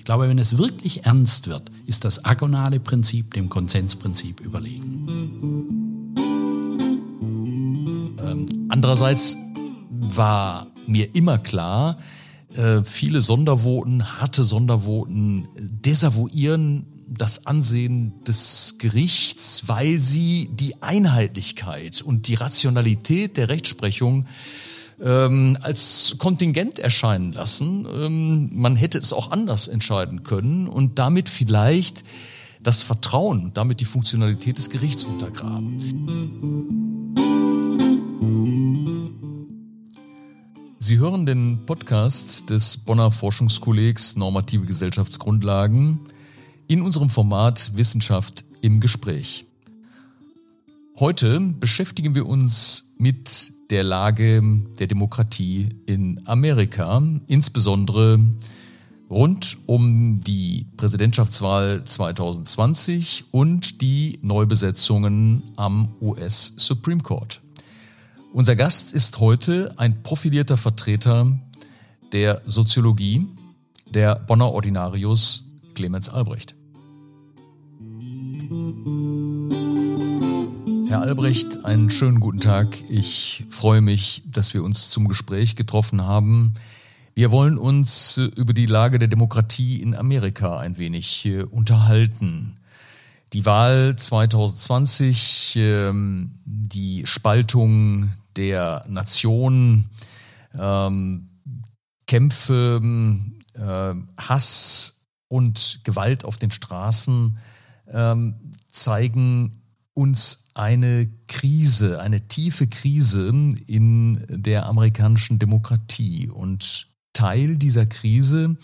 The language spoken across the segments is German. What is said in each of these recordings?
Ich glaube, wenn es wirklich ernst wird, ist das agonale Prinzip dem Konsensprinzip überlegen. Ähm, andererseits war mir immer klar, äh, viele Sondervoten, harte Sondervoten desavouieren das Ansehen des Gerichts, weil sie die Einheitlichkeit und die Rationalität der Rechtsprechung ähm, als Kontingent erscheinen lassen. Ähm, man hätte es auch anders entscheiden können und damit vielleicht das Vertrauen, damit die Funktionalität des Gerichts untergraben. Sie hören den Podcast des Bonner Forschungskollegs Normative Gesellschaftsgrundlagen in unserem Format Wissenschaft im Gespräch. Heute beschäftigen wir uns mit der Lage der Demokratie in Amerika, insbesondere rund um die Präsidentschaftswahl 2020 und die Neubesetzungen am US Supreme Court. Unser Gast ist heute ein profilierter Vertreter der Soziologie, der Bonner Ordinarius Clemens Albrecht. Herr Albrecht, einen schönen guten Tag. Ich freue mich, dass wir uns zum Gespräch getroffen haben. Wir wollen uns über die Lage der Demokratie in Amerika ein wenig äh, unterhalten. Die Wahl 2020, ähm, die Spaltung der Nation, ähm, Kämpfe, äh, Hass und Gewalt auf den Straßen ähm, zeigen uns eine Krise, eine tiefe Krise in der amerikanischen Demokratie. Und Teil dieser Krise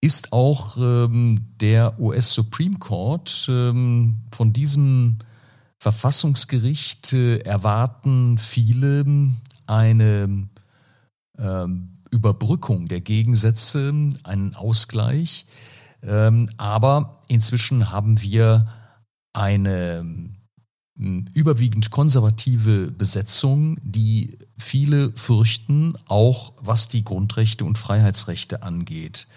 ist auch ähm, der US Supreme Court. Ähm, von diesem Verfassungsgericht äh, erwarten viele eine ähm, Überbrückung der Gegensätze, einen Ausgleich. Ähm, aber inzwischen haben wir eine überwiegend konservative Besetzung, die viele fürchten, auch was die Grundrechte und Freiheitsrechte angeht.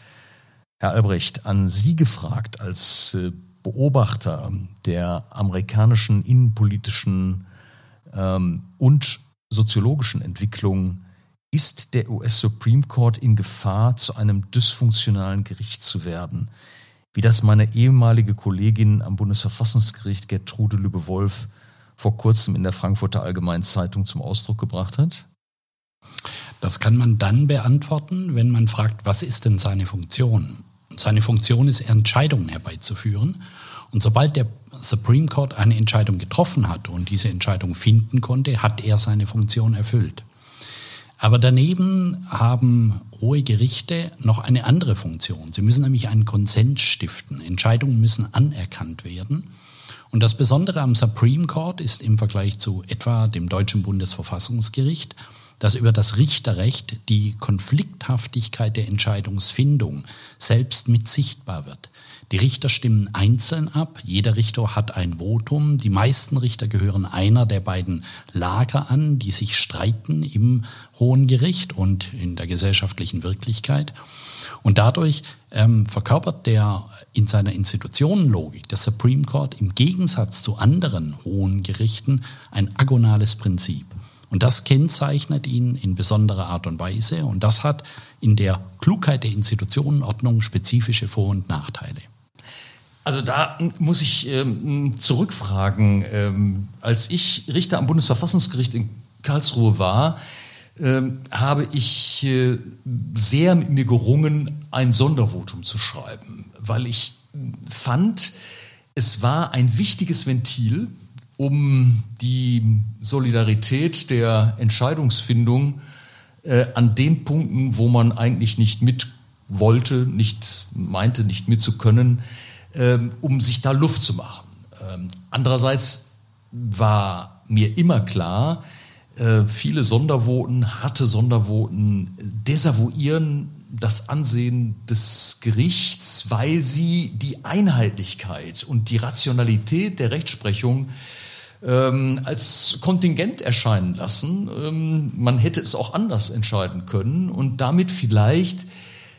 Herr Albrecht, an Sie gefragt als äh, Beobachter der amerikanischen innenpolitischen ähm, und soziologischen Entwicklung, ist der US Supreme Court in Gefahr, zu einem dysfunktionalen Gericht zu werden? Wie das meine ehemalige Kollegin am Bundesverfassungsgericht Gertrude Lübbe-Wolf vor kurzem in der Frankfurter Allgemeinen Zeitung zum Ausdruck gebracht hat? Das kann man dann beantworten, wenn man fragt, was ist denn seine Funktion? Seine Funktion ist, Entscheidungen herbeizuführen. Und sobald der Supreme Court eine Entscheidung getroffen hat und diese Entscheidung finden konnte, hat er seine Funktion erfüllt. Aber daneben haben hohe Gerichte noch eine andere Funktion. Sie müssen nämlich einen Konsens stiften. Entscheidungen müssen anerkannt werden. Und das Besondere am Supreme Court ist im Vergleich zu etwa dem deutschen Bundesverfassungsgericht, dass über das Richterrecht die Konflikthaftigkeit der Entscheidungsfindung selbst mit sichtbar wird. Die Richter stimmen einzeln ab. Jeder Richter hat ein Votum. Die meisten Richter gehören einer der beiden Lager an, die sich streiten im Hohen Gericht und in der gesellschaftlichen Wirklichkeit. Und dadurch ähm, verkörpert der in seiner Institutionenlogik der Supreme Court im Gegensatz zu anderen hohen Gerichten ein agonales Prinzip. Und das kennzeichnet ihn in besonderer Art und Weise. Und das hat in der Klugheit der Institutionenordnung spezifische Vor- und Nachteile. Also da muss ich ähm, zurückfragen. Ähm, als ich Richter am Bundesverfassungsgericht in Karlsruhe war, ähm, habe ich äh, sehr mit mir gerungen, ein Sondervotum zu schreiben, weil ich fand, es war ein wichtiges Ventil, um die Solidarität der Entscheidungsfindung äh, an den Punkten, wo man eigentlich nicht mit wollte, nicht meinte, nicht mitzukönnen, ähm, um sich da Luft zu machen. Ähm, andererseits war mir immer klar, äh, viele Sondervoten, harte Sondervoten desavouieren das Ansehen des Gerichts, weil sie die Einheitlichkeit und die Rationalität der Rechtsprechung ähm, als Kontingent erscheinen lassen. Ähm, man hätte es auch anders entscheiden können und damit vielleicht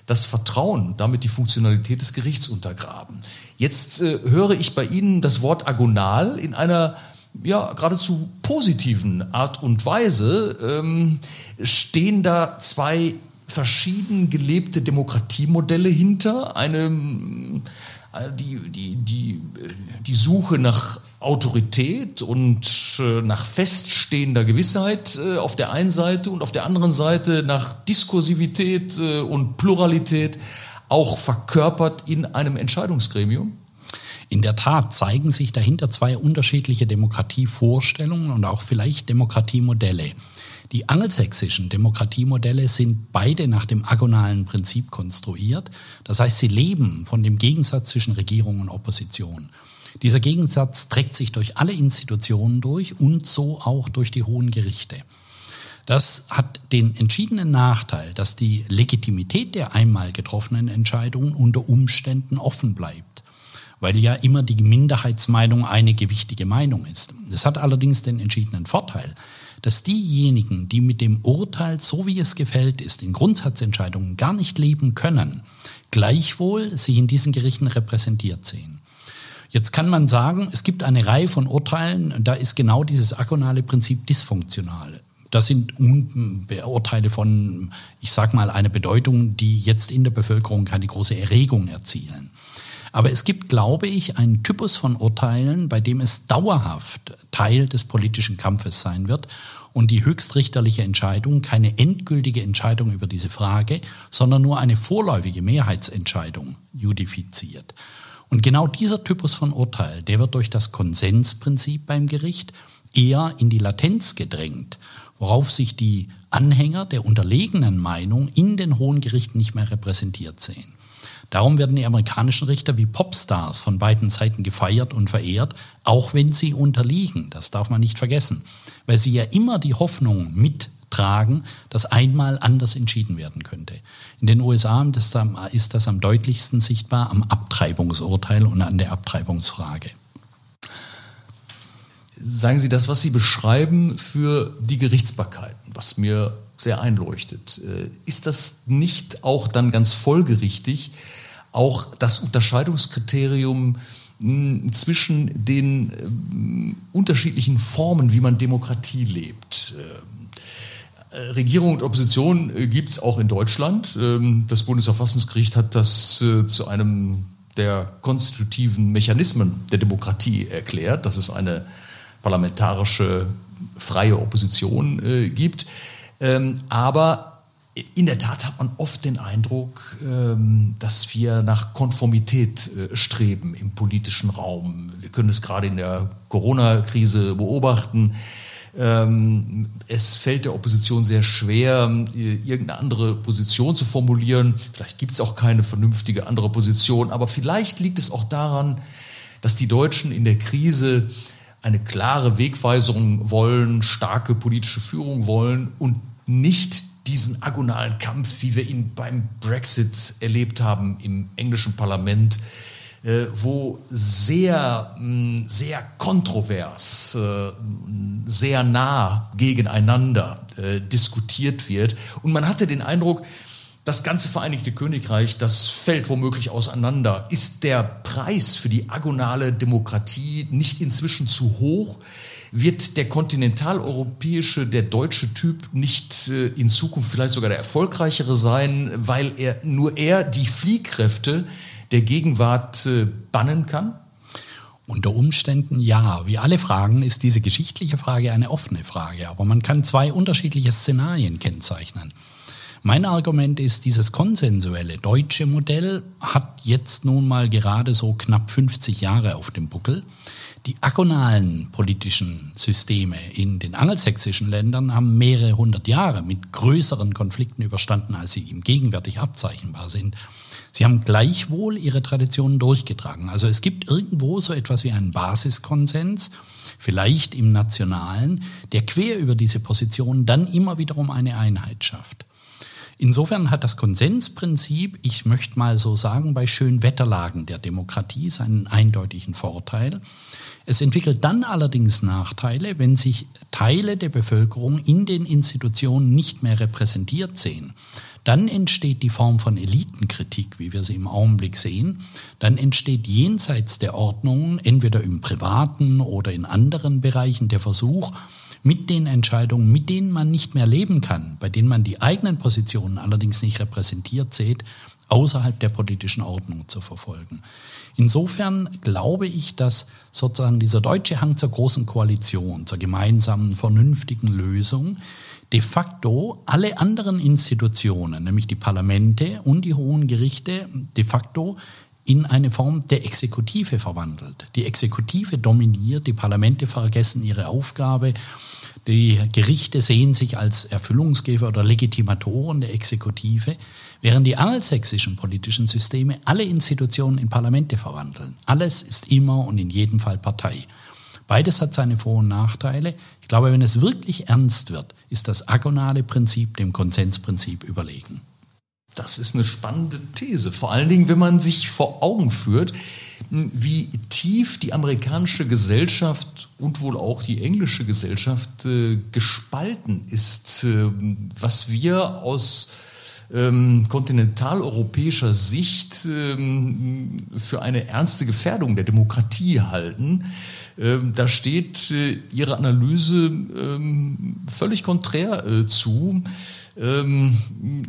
das Vertrauen, damit die Funktionalität des Gerichts untergraben. Jetzt äh, höre ich bei Ihnen das Wort agonal in einer ja, geradezu positiven Art und Weise. Ähm, stehen da zwei verschieden gelebte Demokratiemodelle hinter, eine, äh, die, die, die, die Suche nach Autorität und äh, nach feststehender Gewissheit äh, auf der einen Seite und auf der anderen Seite nach Diskursivität äh, und Pluralität auch verkörpert in einem Entscheidungsgremium? In der Tat zeigen sich dahinter zwei unterschiedliche Demokratievorstellungen und auch vielleicht Demokratiemodelle. Die angelsächsischen Demokratiemodelle sind beide nach dem agonalen Prinzip konstruiert. Das heißt, sie leben von dem Gegensatz zwischen Regierung und Opposition. Dieser Gegensatz trägt sich durch alle Institutionen durch und so auch durch die hohen Gerichte. Das hat den entschiedenen Nachteil, dass die Legitimität der einmal getroffenen Entscheidungen unter Umständen offen bleibt, weil ja immer die Minderheitsmeinung eine gewichtige Meinung ist. Es hat allerdings den entschiedenen Vorteil, dass diejenigen, die mit dem Urteil, so wie es gefällt ist, in Grundsatzentscheidungen gar nicht leben können, gleichwohl sich in diesen Gerichten repräsentiert sehen. Jetzt kann man sagen, es gibt eine Reihe von Urteilen, da ist genau dieses agonale Prinzip dysfunktional. Das sind Urteile von, ich sage mal, einer Bedeutung, die jetzt in der Bevölkerung keine große Erregung erzielen. Aber es gibt, glaube ich, einen Typus von Urteilen, bei dem es dauerhaft Teil des politischen Kampfes sein wird und die höchstrichterliche Entscheidung keine endgültige Entscheidung über diese Frage, sondern nur eine vorläufige Mehrheitsentscheidung judifiziert. Und genau dieser Typus von Urteil, der wird durch das Konsensprinzip beim Gericht eher in die Latenz gedrängt, worauf sich die Anhänger der unterlegenen Meinung in den hohen Gerichten nicht mehr repräsentiert sehen. Darum werden die amerikanischen Richter wie Popstars von beiden Seiten gefeiert und verehrt, auch wenn sie unterliegen. Das darf man nicht vergessen, weil sie ja immer die Hoffnung mit tragen, dass einmal anders entschieden werden könnte. In den USA ist das am deutlichsten sichtbar am Abtreibungsurteil und an der Abtreibungsfrage. Sagen Sie das, was Sie beschreiben für die Gerichtsbarkeiten, was mir sehr einleuchtet. Äh, ist das nicht auch dann ganz folgerichtig, auch das Unterscheidungskriterium hm, zwischen den hm, unterschiedlichen Formen, wie man Demokratie lebt? Äh, Regierung und Opposition äh, gibt es auch in Deutschland. Ähm, das Bundesverfassungsgericht hat das äh, zu einem der konstitutiven Mechanismen der Demokratie erklärt, dass es eine parlamentarische freie Opposition gibt. Ähm, aber in der Tat hat man oft den Eindruck, ähm, dass wir nach Konformität streben im politischen Raum. Wir können es gerade in der Corona-Krise beobachten. Ähm, es fällt der Opposition sehr schwer, irgendeine andere Position zu formulieren. Vielleicht gibt es auch keine vernünftige andere Position, aber vielleicht liegt es auch daran, dass die Deutschen in der Krise eine klare Wegweisung wollen, starke politische Führung wollen und nicht diesen agonalen Kampf, wie wir ihn beim Brexit erlebt haben im englischen Parlament, wo sehr, mm, sehr kontrovers, äh, sehr nah gegeneinander äh, diskutiert wird. Und man hatte den Eindruck, das ganze Vereinigte Königreich, das fällt womöglich auseinander. Ist der Preis für die agonale Demokratie nicht inzwischen zu hoch? Wird der kontinentaleuropäische, der deutsche Typ nicht in Zukunft vielleicht sogar der erfolgreichere sein, weil er nur er die Fliehkräfte der Gegenwart äh, bannen kann? Unter Umständen ja. Wie alle Fragen ist diese geschichtliche Frage eine offene Frage, aber man kann zwei unterschiedliche Szenarien kennzeichnen. Mein Argument ist, dieses konsensuelle deutsche Modell hat jetzt nun mal gerade so knapp 50 Jahre auf dem Buckel. Die agonalen politischen Systeme in den angelsächsischen Ländern haben mehrere hundert Jahre mit größeren Konflikten überstanden, als sie ihm gegenwärtig abzeichnbar sind. Sie haben gleichwohl ihre Traditionen durchgetragen. Also es gibt irgendwo so etwas wie einen Basiskonsens, vielleicht im Nationalen, der quer über diese Position dann immer wiederum eine Einheit schafft. Insofern hat das Konsensprinzip, ich möchte mal so sagen, bei Schönwetterlagen der Demokratie seinen eindeutigen Vorteil. Es entwickelt dann allerdings Nachteile, wenn sich Teile der Bevölkerung in den Institutionen nicht mehr repräsentiert sehen. Dann entsteht die Form von Elitenkritik, wie wir sie im Augenblick sehen. Dann entsteht jenseits der Ordnung, entweder im privaten oder in anderen Bereichen, der Versuch, mit den Entscheidungen, mit denen man nicht mehr leben kann, bei denen man die eigenen Positionen allerdings nicht repräsentiert sieht, außerhalb der politischen Ordnung zu verfolgen. Insofern glaube ich, dass sozusagen dieser deutsche Hang zur großen Koalition, zur gemeinsamen, vernünftigen Lösung, de facto alle anderen Institutionen, nämlich die Parlamente und die hohen Gerichte, de facto in eine Form der Exekutive verwandelt. Die Exekutive dominiert, die Parlamente vergessen ihre Aufgabe, die Gerichte sehen sich als Erfüllungsgeber oder Legitimatoren der Exekutive, während die angelsächsischen politischen Systeme alle Institutionen in Parlamente verwandeln. Alles ist immer und in jedem Fall Partei. Beides hat seine Vor- und Nachteile. Ich glaube, wenn es wirklich ernst wird, ist das agonale Prinzip dem Konsensprinzip überlegen. Das ist eine spannende These. Vor allen Dingen, wenn man sich vor Augen führt, wie tief die amerikanische Gesellschaft und wohl auch die englische Gesellschaft äh, gespalten ist, äh, was wir aus ähm, kontinentaleuropäischer Sicht ähm, für eine ernste Gefährdung der Demokratie halten. Ähm, da steht äh, Ihre Analyse ähm, völlig konträr äh, zu. Ähm,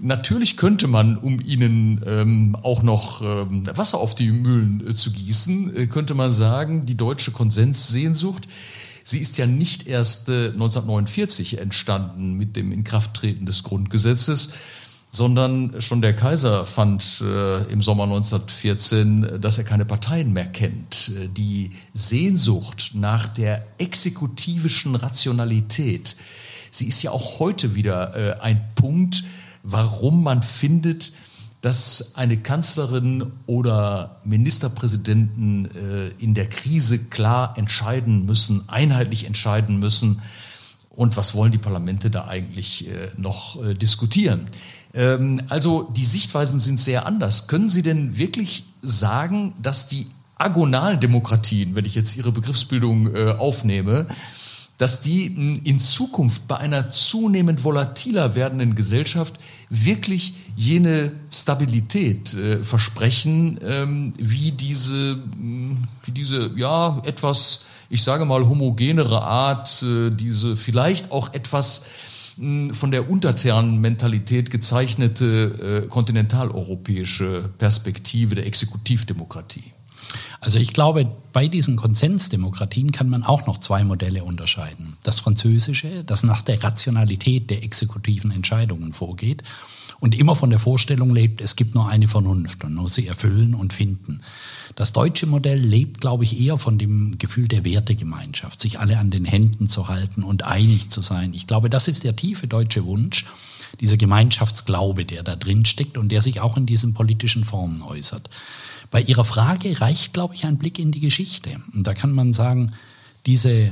natürlich könnte man, um ihnen ähm, auch noch ähm, Wasser auf die Mühlen äh, zu gießen, äh, könnte man sagen, die deutsche Konsenssehnsucht, sie ist ja nicht erst äh, 1949 entstanden mit dem Inkrafttreten des Grundgesetzes, sondern schon der Kaiser fand äh, im Sommer 1914, dass er keine Parteien mehr kennt. Äh, die Sehnsucht nach der exekutivischen Rationalität, sie ist ja auch heute wieder äh, ein Punkt, warum man findet, dass eine Kanzlerin oder Ministerpräsidenten äh, in der Krise klar entscheiden müssen, einheitlich entscheiden müssen. Und was wollen die Parlamente da eigentlich äh, noch äh, diskutieren? Ähm, also die Sichtweisen sind sehr anders. Können Sie denn wirklich sagen, dass die Agonaldemokratien, wenn ich jetzt Ihre Begriffsbildung äh, aufnehme, dass die in Zukunft bei einer zunehmend volatiler werdenden Gesellschaft wirklich jene Stabilität äh, versprechen, ähm, wie diese, wie diese, ja, etwas, ich sage mal, homogenere Art, äh, diese vielleicht auch etwas von der Unterternmentalität gezeichnete äh, kontinentaleuropäische Perspektive der Exekutivdemokratie? Also ich glaube, bei diesen Konsensdemokratien kann man auch noch zwei Modelle unterscheiden. Das französische, das nach der Rationalität der exekutiven Entscheidungen vorgeht und immer von der Vorstellung lebt, es gibt nur eine Vernunft und muss sie erfüllen und finden. Das deutsche Modell lebt, glaube ich, eher von dem Gefühl der Wertegemeinschaft, sich alle an den Händen zu halten und einig zu sein. Ich glaube, das ist der tiefe deutsche Wunsch, dieser Gemeinschaftsglaube, der da drin steckt und der sich auch in diesen politischen Formen äußert. Bei Ihrer Frage reicht, glaube ich, ein Blick in die Geschichte. Und da kann man sagen, diese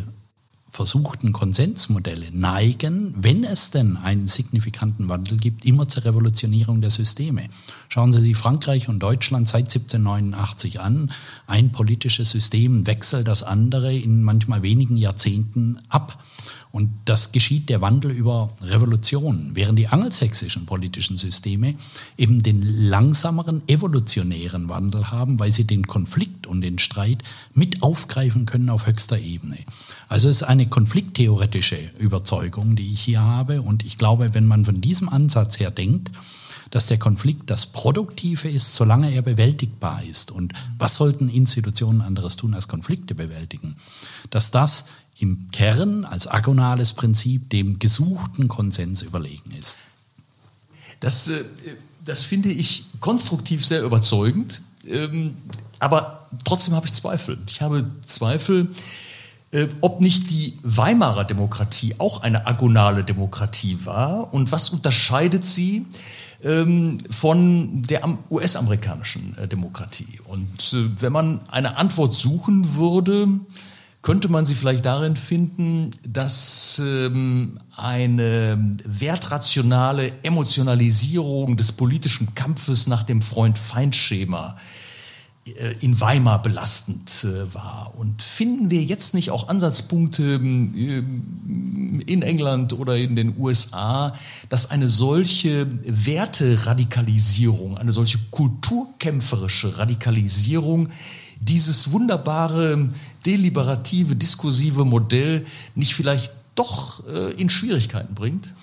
versuchten Konsensmodelle neigen, wenn es denn einen signifikanten Wandel gibt, immer zur Revolutionierung der Systeme. Schauen Sie sich Frankreich und Deutschland seit 1789 an. Ein politisches System wechselt das andere in manchmal wenigen Jahrzehnten ab. Und das geschieht der Wandel über Revolutionen, während die angelsächsischen politischen Systeme eben den langsameren evolutionären Wandel haben, weil sie den Konflikt und den Streit mit aufgreifen können auf höchster Ebene. Also es ist eine konflikttheoretische Überzeugung, die ich hier habe. Und ich glaube, wenn man von diesem Ansatz her denkt, dass der Konflikt das Produktive ist, solange er bewältigbar ist. Und was sollten Institutionen anderes tun als Konflikte bewältigen? Dass das im Kern als agonales Prinzip dem gesuchten Konsens überlegen ist. Das, äh, das finde ich konstruktiv sehr überzeugend, ähm, aber trotzdem habe ich Zweifel. Ich habe Zweifel, äh, ob nicht die Weimarer Demokratie auch eine agonale Demokratie war und was unterscheidet sie ähm, von der US-amerikanischen äh, Demokratie. Und wenn man eine Antwort suchen würde, könnte man sie vielleicht darin finden, dass ähm, eine wertrationale Emotionalisierung des politischen Kampfes nach dem Freund-Feind-Schema äh, in Weimar belastend äh, war. Und finden wir jetzt nicht auch Ansatzpunkte ähm, in England oder in den USA, dass eine solche Werteradikalisierung, eine solche kulturkämpferische Radikalisierung dieses wunderbare deliberative, diskursive Modell nicht vielleicht doch äh, in Schwierigkeiten bringt?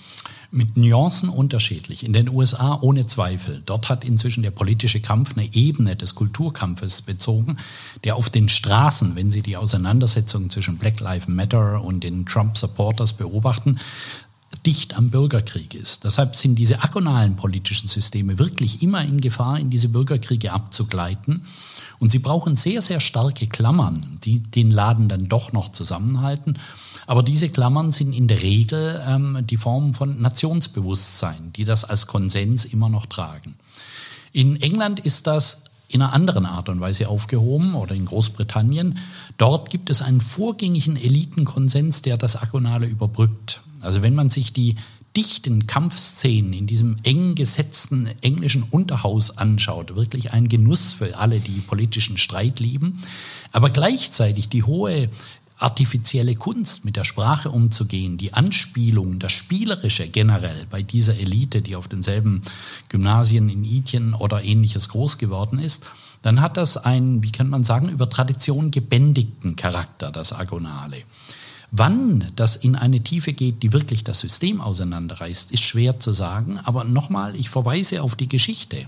mit Nuancen unterschiedlich. In den USA ohne Zweifel. Dort hat inzwischen der politische Kampf eine Ebene des Kulturkampfes bezogen, der auf den Straßen, wenn Sie die Auseinandersetzung zwischen Black Lives Matter und den Trump-Supporters beobachten, dicht am Bürgerkrieg ist. Deshalb sind diese agonalen politischen Systeme wirklich immer in Gefahr, in diese Bürgerkriege abzugleiten. Und sie brauchen sehr, sehr starke Klammern, die den Laden dann doch noch zusammenhalten. Aber diese Klammern sind in der Regel ähm, die Form von Nationsbewusstsein, die das als Konsens immer noch tragen. In England ist das in einer anderen Art und Weise aufgehoben oder in Großbritannien. Dort gibt es einen vorgängigen Elitenkonsens, der das Agonale überbrückt. Also wenn man sich die dichten Kampfszenen in diesem eng gesetzten englischen Unterhaus anschaut, wirklich ein Genuss für alle, die politischen Streit lieben, aber gleichzeitig die hohe artifizielle Kunst, mit der Sprache umzugehen, die Anspielung, das Spielerische generell bei dieser Elite, die auf denselben Gymnasien in Idien oder ähnliches groß geworden ist, dann hat das einen, wie kann man sagen, über Tradition gebändigten Charakter, das Agonale. Wann das in eine Tiefe geht, die wirklich das System auseinanderreißt, ist schwer zu sagen. Aber nochmal, ich verweise auf die Geschichte.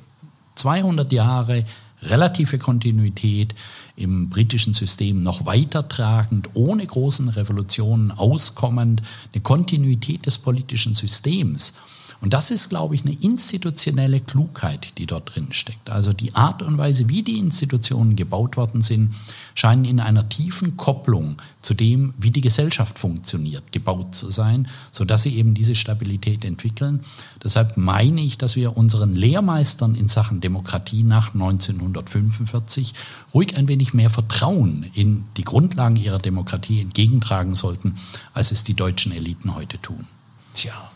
200 Jahre relative Kontinuität im britischen System noch weitertragend, ohne großen Revolutionen auskommend, eine Kontinuität des politischen Systems. Und das ist, glaube ich, eine institutionelle Klugheit, die dort drin steckt. Also die Art und Weise, wie die Institutionen gebaut worden sind, scheinen in einer tiefen Kopplung zu dem, wie die Gesellschaft funktioniert, gebaut zu sein, sodass sie eben diese Stabilität entwickeln. Deshalb meine ich, dass wir unseren Lehrmeistern in Sachen Demokratie nach 1945 ruhig ein wenig mehr Vertrauen in die Grundlagen ihrer Demokratie entgegentragen sollten, als es die deutschen Eliten heute tun. Tja,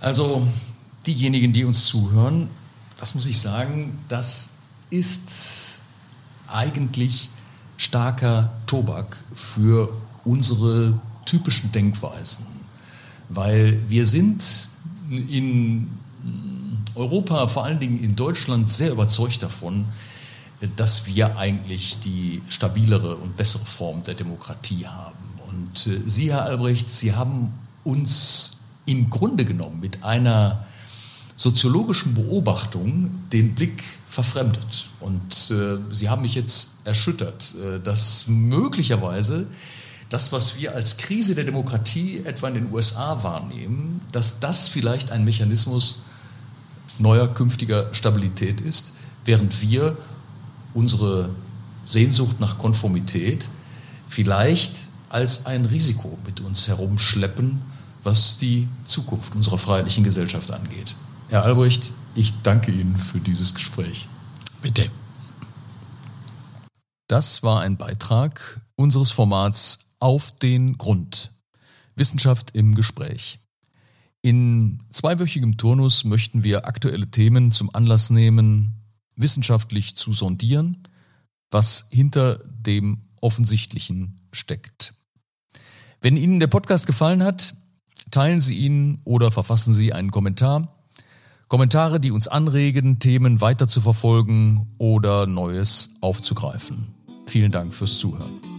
also diejenigen, die uns zuhören, das muss ich sagen, das ist eigentlich starker Tobak für unsere typischen Denkweisen, weil wir sind in Europa, vor allen Dingen in Deutschland, sehr überzeugt davon, dass wir eigentlich die stabilere und bessere Form der Demokratie haben. Und äh, Sie, Herr Albrecht, Sie haben uns im Grunde genommen mit einer soziologischen Beobachtung den Blick verfremdet. Und äh, Sie haben mich jetzt erschüttert, äh, dass möglicherweise das, was wir als Krise der Demokratie etwa in den USA wahrnehmen, dass das vielleicht ein Mechanismus neuer künftiger Stabilität ist, während wir unsere Sehnsucht nach Konformität vielleicht als ein Risiko mit uns herumschleppen, was die Zukunft unserer freiheitlichen Gesellschaft angeht. Herr Albrecht, ich danke Ihnen für dieses Gespräch. Bitte. Das war ein Beitrag unseres Formats Auf den Grund. Wissenschaft im Gespräch. In zweiwöchigem Turnus möchten wir aktuelle Themen zum Anlass nehmen, wissenschaftlich zu sondieren, was hinter dem Offensichtlichen steckt. Wenn Ihnen der Podcast gefallen hat, Teilen Sie ihn oder verfassen Sie einen Kommentar. Kommentare, die uns anregen, Themen weiter zu verfolgen oder Neues aufzugreifen. Vielen Dank fürs Zuhören.